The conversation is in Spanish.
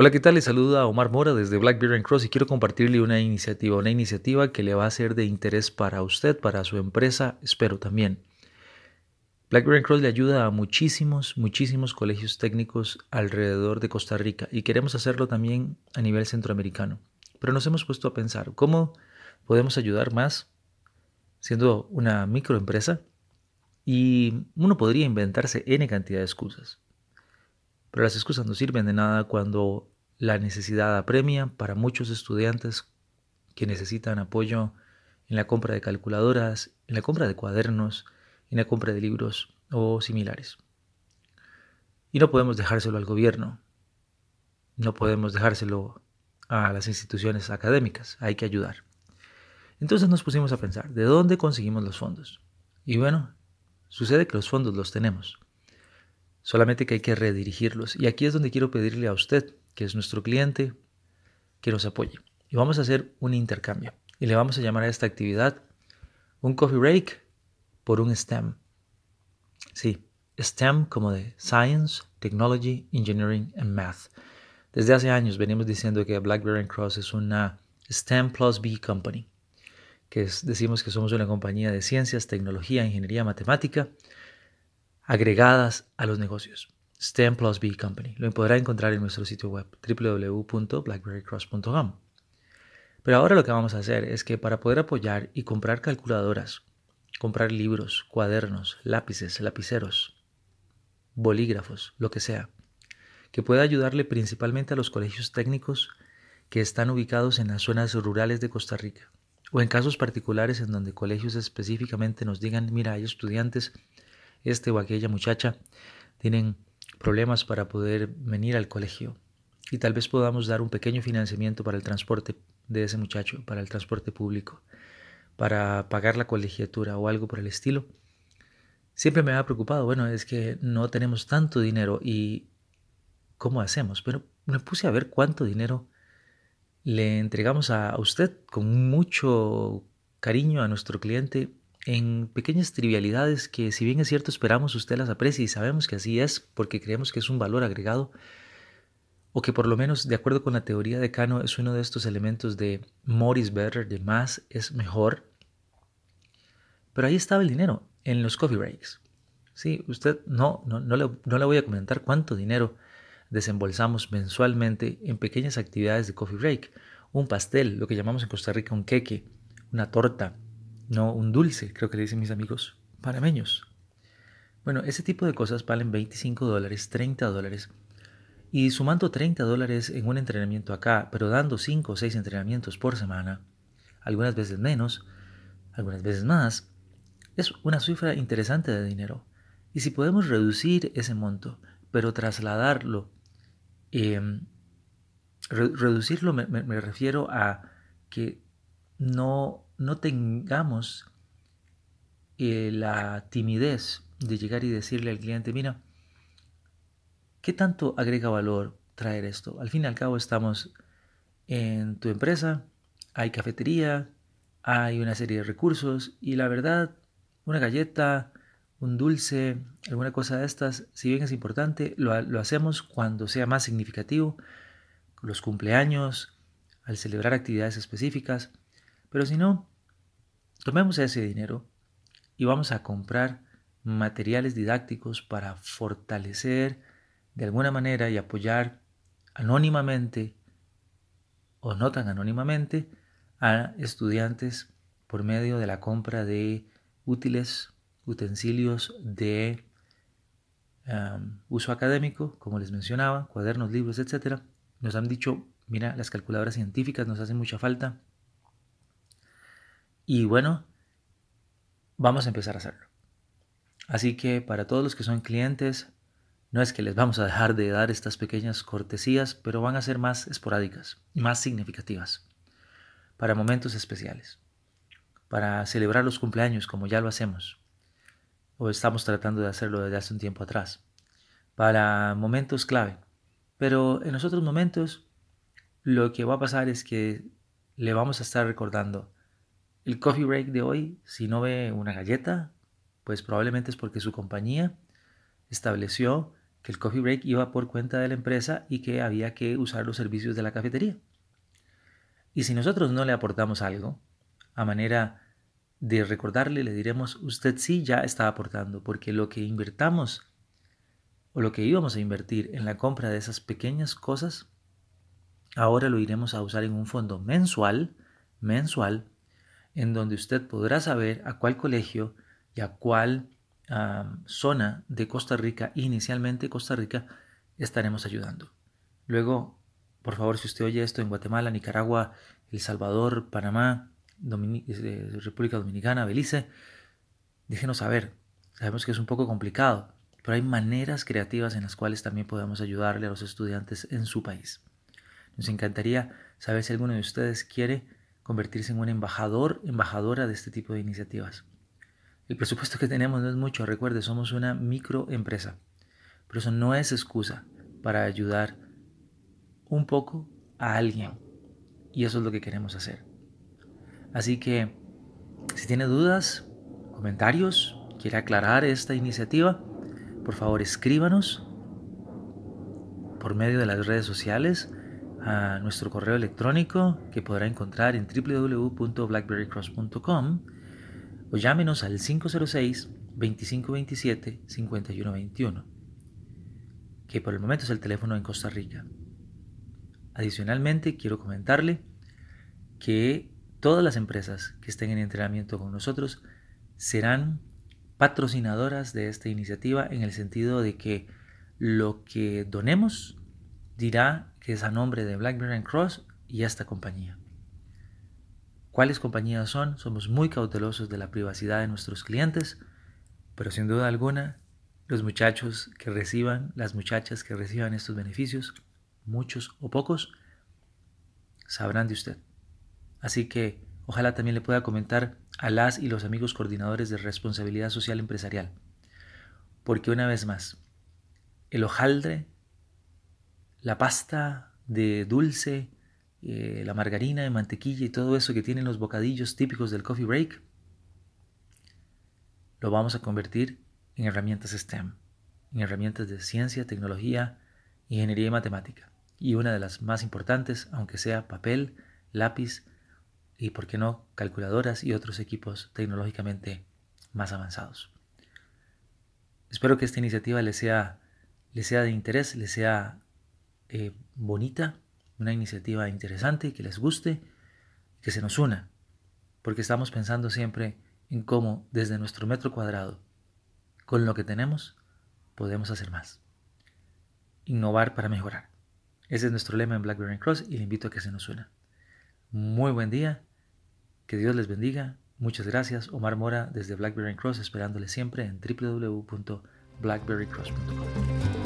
Hola, ¿qué tal? Les saluda Omar Mora desde Blackberry Cross y quiero compartirle una iniciativa, una iniciativa que le va a ser de interés para usted, para su empresa, espero también. Blackberry Cross le ayuda a muchísimos, muchísimos colegios técnicos alrededor de Costa Rica y queremos hacerlo también a nivel centroamericano. Pero nos hemos puesto a pensar, ¿cómo podemos ayudar más siendo una microempresa? Y uno podría inventarse N cantidad de excusas. Pero las excusas no sirven de nada cuando la necesidad apremia para muchos estudiantes que necesitan apoyo en la compra de calculadoras, en la compra de cuadernos, en la compra de libros o similares. Y no podemos dejárselo al gobierno, no podemos dejárselo a las instituciones académicas, hay que ayudar. Entonces nos pusimos a pensar, ¿de dónde conseguimos los fondos? Y bueno, sucede que los fondos los tenemos solamente que hay que redirigirlos. Y aquí es donde quiero pedirle a usted, que es nuestro cliente, que nos apoye. Y vamos a hacer un intercambio. Y le vamos a llamar a esta actividad un coffee break por un STEM. Sí, STEM como de Science, Technology, Engineering and Math. Desde hace años venimos diciendo que BlackBerry Cross es una STEM plus B company, que decimos que somos una compañía de ciencias, tecnología, ingeniería, matemática, agregadas a los negocios. STEM Plus B Company. Lo podrá encontrar en nuestro sitio web www.blackberrycross.com. Pero ahora lo que vamos a hacer es que para poder apoyar y comprar calculadoras, comprar libros, cuadernos, lápices, lapiceros, bolígrafos, lo que sea, que pueda ayudarle principalmente a los colegios técnicos que están ubicados en las zonas rurales de Costa Rica, o en casos particulares en donde colegios específicamente nos digan, mira, hay estudiantes este o aquella muchacha tienen problemas para poder venir al colegio y tal vez podamos dar un pequeño financiamiento para el transporte de ese muchacho, para el transporte público, para pagar la colegiatura o algo por el estilo. Siempre me ha preocupado, bueno, es que no tenemos tanto dinero y ¿cómo hacemos? Pero me puse a ver cuánto dinero le entregamos a usted con mucho cariño a nuestro cliente en pequeñas trivialidades que si bien es cierto esperamos usted las aprecie y sabemos que así es porque creemos que es un valor agregado o que por lo menos de acuerdo con la teoría de Kano es uno de estos elementos de more is better, de más es mejor. Pero ahí estaba el dinero, en los coffee breaks. Sí, usted no, no, no, le, no le voy a comentar cuánto dinero desembolsamos mensualmente en pequeñas actividades de coffee break. Un pastel, lo que llamamos en Costa Rica un queque, una torta, no un dulce, creo que le dicen mis amigos panameños. Bueno, ese tipo de cosas valen 25 dólares, 30 dólares. Y sumando 30 dólares en un entrenamiento acá, pero dando 5 o 6 entrenamientos por semana, algunas veces menos, algunas veces más, es una cifra interesante de dinero. Y si podemos reducir ese monto, pero trasladarlo, em, reducirlo me refiero a que no no tengamos eh, la timidez de llegar y decirle al cliente, mira, ¿qué tanto agrega valor traer esto? Al fin y al cabo estamos en tu empresa, hay cafetería, hay una serie de recursos y la verdad, una galleta, un dulce, alguna cosa de estas, si bien es importante, lo, lo hacemos cuando sea más significativo, los cumpleaños, al celebrar actividades específicas, pero si no, tomemos ese dinero y vamos a comprar materiales didácticos para fortalecer de alguna manera y apoyar anónimamente o no tan anónimamente a estudiantes por medio de la compra de útiles, utensilios de uso académico, como les mencionaba, cuadernos, libros, etc. Nos han dicho, mira, las calculadoras científicas nos hacen mucha falta. Y bueno, vamos a empezar a hacerlo. Así que para todos los que son clientes, no es que les vamos a dejar de dar estas pequeñas cortesías, pero van a ser más esporádicas y más significativas, para momentos especiales, para celebrar los cumpleaños como ya lo hacemos, o estamos tratando de hacerlo desde hace un tiempo atrás, para momentos clave. Pero en los otros momentos, lo que va a pasar es que le vamos a estar recordando el coffee break de hoy, si no ve una galleta, pues probablemente es porque su compañía estableció que el coffee break iba por cuenta de la empresa y que había que usar los servicios de la cafetería. Y si nosotros no le aportamos algo, a manera de recordarle, le diremos, usted sí ya está aportando, porque lo que invertamos o lo que íbamos a invertir en la compra de esas pequeñas cosas, ahora lo iremos a usar en un fondo mensual, mensual, en donde usted podrá saber a cuál colegio y a cuál zona de Costa Rica, inicialmente Costa Rica, estaremos ayudando. Luego, por favor, si usted oye esto en Guatemala, Nicaragua, El Salvador, Panamá, eh, República Dominicana, Belice, déjenos saber. Sabemos que es un poco complicado, pero hay maneras creativas en las cuales también podemos ayudarle a los estudiantes en su país. Nos encantaría saber si alguno de ustedes quiere convertirse en un embajador, embajadora de este tipo de iniciativas. El presupuesto que tenemos no es mucho, recuerde, somos una microempresa, pero eso no es excusa para ayudar un poco a alguien. Y eso es lo que queremos hacer. Así que, si tiene dudas, comentarios, quiere aclarar esta iniciativa, por favor escríbanos por medio de las redes sociales a nuestro correo electrónico que podrá encontrar en www.blackberrycross.com o llámenos al 506-2527-5121, que por el momento es el teléfono en Costa Rica. Adicionalmente, quiero comentarle que todas las empresas que estén en entrenamiento con nosotros serán patrocinadoras de esta iniciativa en el sentido de que lo que donemos dirá que es a nombre de Blackberry Cross y esta compañía. ¿Cuáles compañías son? Somos muy cautelosos de la privacidad de nuestros clientes, pero sin duda alguna, los muchachos que reciban, las muchachas que reciban estos beneficios, muchos o pocos, sabrán de usted. Así que ojalá también le pueda comentar a las y los amigos coordinadores de responsabilidad social empresarial. Porque una vez más, el hojaldre, la pasta de dulce, eh, la margarina de mantequilla y todo eso que tienen los bocadillos típicos del coffee break, lo vamos a convertir en herramientas STEM, en herramientas de ciencia, tecnología, ingeniería y matemática. Y una de las más importantes, aunque sea papel, lápiz y, por qué no, calculadoras y otros equipos tecnológicamente más avanzados. Espero que esta iniciativa les sea, sea de interés, les sea eh, bonita una iniciativa interesante, que les guste, que se nos una, porque estamos pensando siempre en cómo desde nuestro metro cuadrado, con lo que tenemos, podemos hacer más. Innovar para mejorar. Ese es nuestro lema en Blackberry Cross y le invito a que se nos una. Muy buen día, que Dios les bendiga. Muchas gracias, Omar Mora desde Blackberry Cross, esperándole siempre en www.blackberrycross.com.